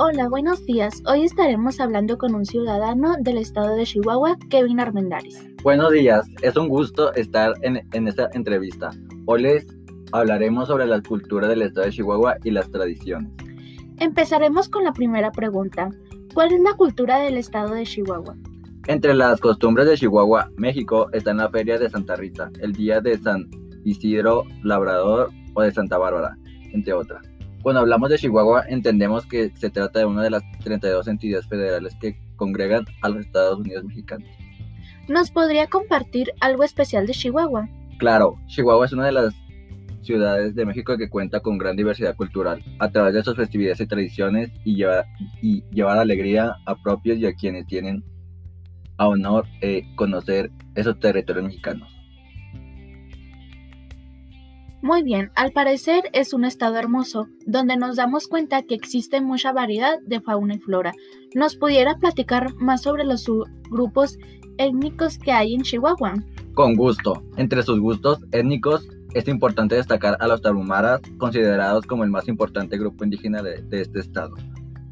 Hola, buenos días. Hoy estaremos hablando con un ciudadano del estado de Chihuahua, Kevin Armendáriz. Buenos días, es un gusto estar en, en, esta entrevista. Hoy les hablaremos sobre la cultura del estado de Chihuahua y las tradiciones. Empezaremos con la primera pregunta. ¿Cuál es la cultura del estado de Chihuahua? Entre las costumbres de Chihuahua, México, está en la Feria de Santa Rita, el Día de San Isidro Labrador o de Santa Bárbara, entre otras. Cuando hablamos de Chihuahua, entendemos que se trata de una de las 32 entidades federales que congregan a los Estados Unidos mexicanos. ¿Nos podría compartir algo especial de Chihuahua? Claro, Chihuahua es una de las ciudades de México que cuenta con gran diversidad cultural, a través de sus festividades y tradiciones y, lleva, y llevar alegría a propios y a quienes tienen a honor eh, conocer esos territorios mexicanos. Muy bien, al parecer es un estado hermoso, donde nos damos cuenta que existe mucha variedad de fauna y flora. ¿Nos pudiera platicar más sobre los grupos étnicos que hay en Chihuahua? Con gusto. Entre sus gustos étnicos es importante destacar a los tarumaras, considerados como el más importante grupo indígena de, de este estado.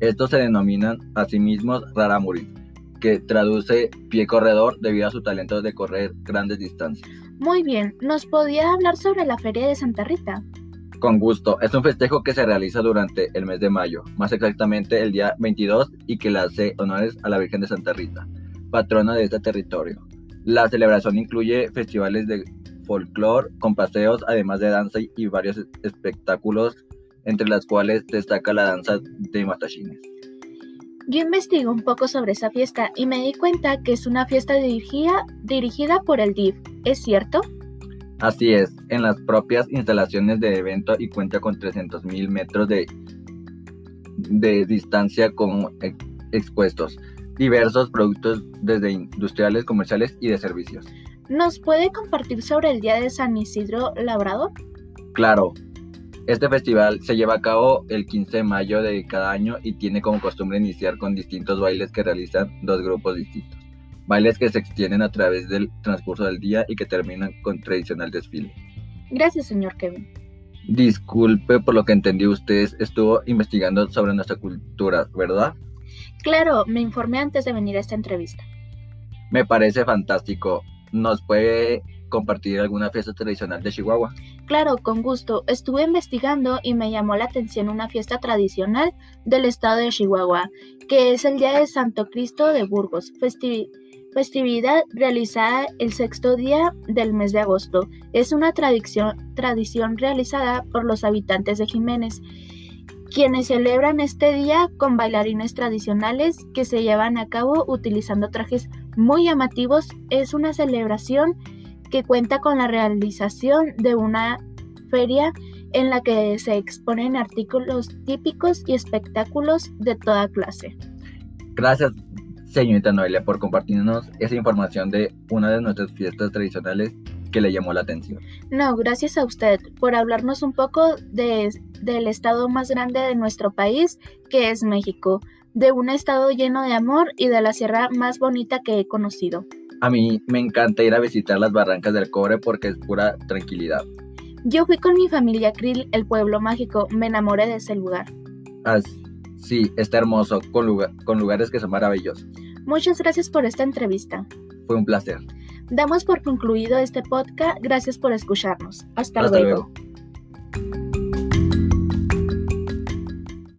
Estos se denominan a sí mismos raramuris, que traduce pie corredor debido a su talento de correr grandes distancias. Muy bien, ¿nos podía hablar sobre la Feria de Santa Rita? Con gusto, es un festejo que se realiza durante el mes de mayo, más exactamente el día 22 y que le hace honores a la Virgen de Santa Rita, patrona de este territorio. La celebración incluye festivales de folclore con paseos, además de danza y varios espectáculos, entre las cuales destaca la danza de matachines. Yo investigué un poco sobre esa fiesta y me di cuenta que es una fiesta dirigida, dirigida por el DIF, ¿es cierto? Así es, en las propias instalaciones de evento y cuenta con 300.000 metros de, de distancia con expuestos diversos productos desde industriales, comerciales y de servicios. ¿Nos puede compartir sobre el Día de San Isidro Labrador? Claro, este festival se lleva a cabo el 15 de mayo de cada año y tiene como costumbre iniciar con distintos bailes que realizan dos grupos distintos. Bailes que se extienden a través del transcurso del día y que terminan con tradicional desfile. Gracias, señor Kevin. Disculpe por lo que entendí, usted estuvo investigando sobre nuestra cultura, ¿verdad? Claro, me informé antes de venir a esta entrevista. Me parece fantástico. ¿Nos puede compartir alguna fiesta tradicional de Chihuahua? Claro, con gusto. Estuve investigando y me llamó la atención una fiesta tradicional del estado de Chihuahua, que es el Día de Santo Cristo de Burgos, festividad realizada el sexto día del mes de agosto. Es una tradición, tradición realizada por los habitantes de Jiménez quienes celebran este día con bailarines tradicionales que se llevan a cabo utilizando trajes muy llamativos. Es una celebración que cuenta con la realización de una feria en la que se exponen artículos típicos y espectáculos de toda clase. Gracias, señorita Noelia, por compartirnos esa información de una de nuestras fiestas tradicionales que le llamó la atención. No, gracias a usted por hablarnos un poco de, del estado más grande de nuestro país, que es México, de un estado lleno de amor y de la sierra más bonita que he conocido. A mí me encanta ir a visitar las barrancas del cobre porque es pura tranquilidad. Yo fui con mi familia Krill, el pueblo mágico, me enamoré de ese lugar. Ah, sí, está hermoso, con, con lugares que son maravillosos. Muchas gracias por esta entrevista. Fue un placer. Damos por concluido este podcast. Gracias por escucharnos. Hasta, luego.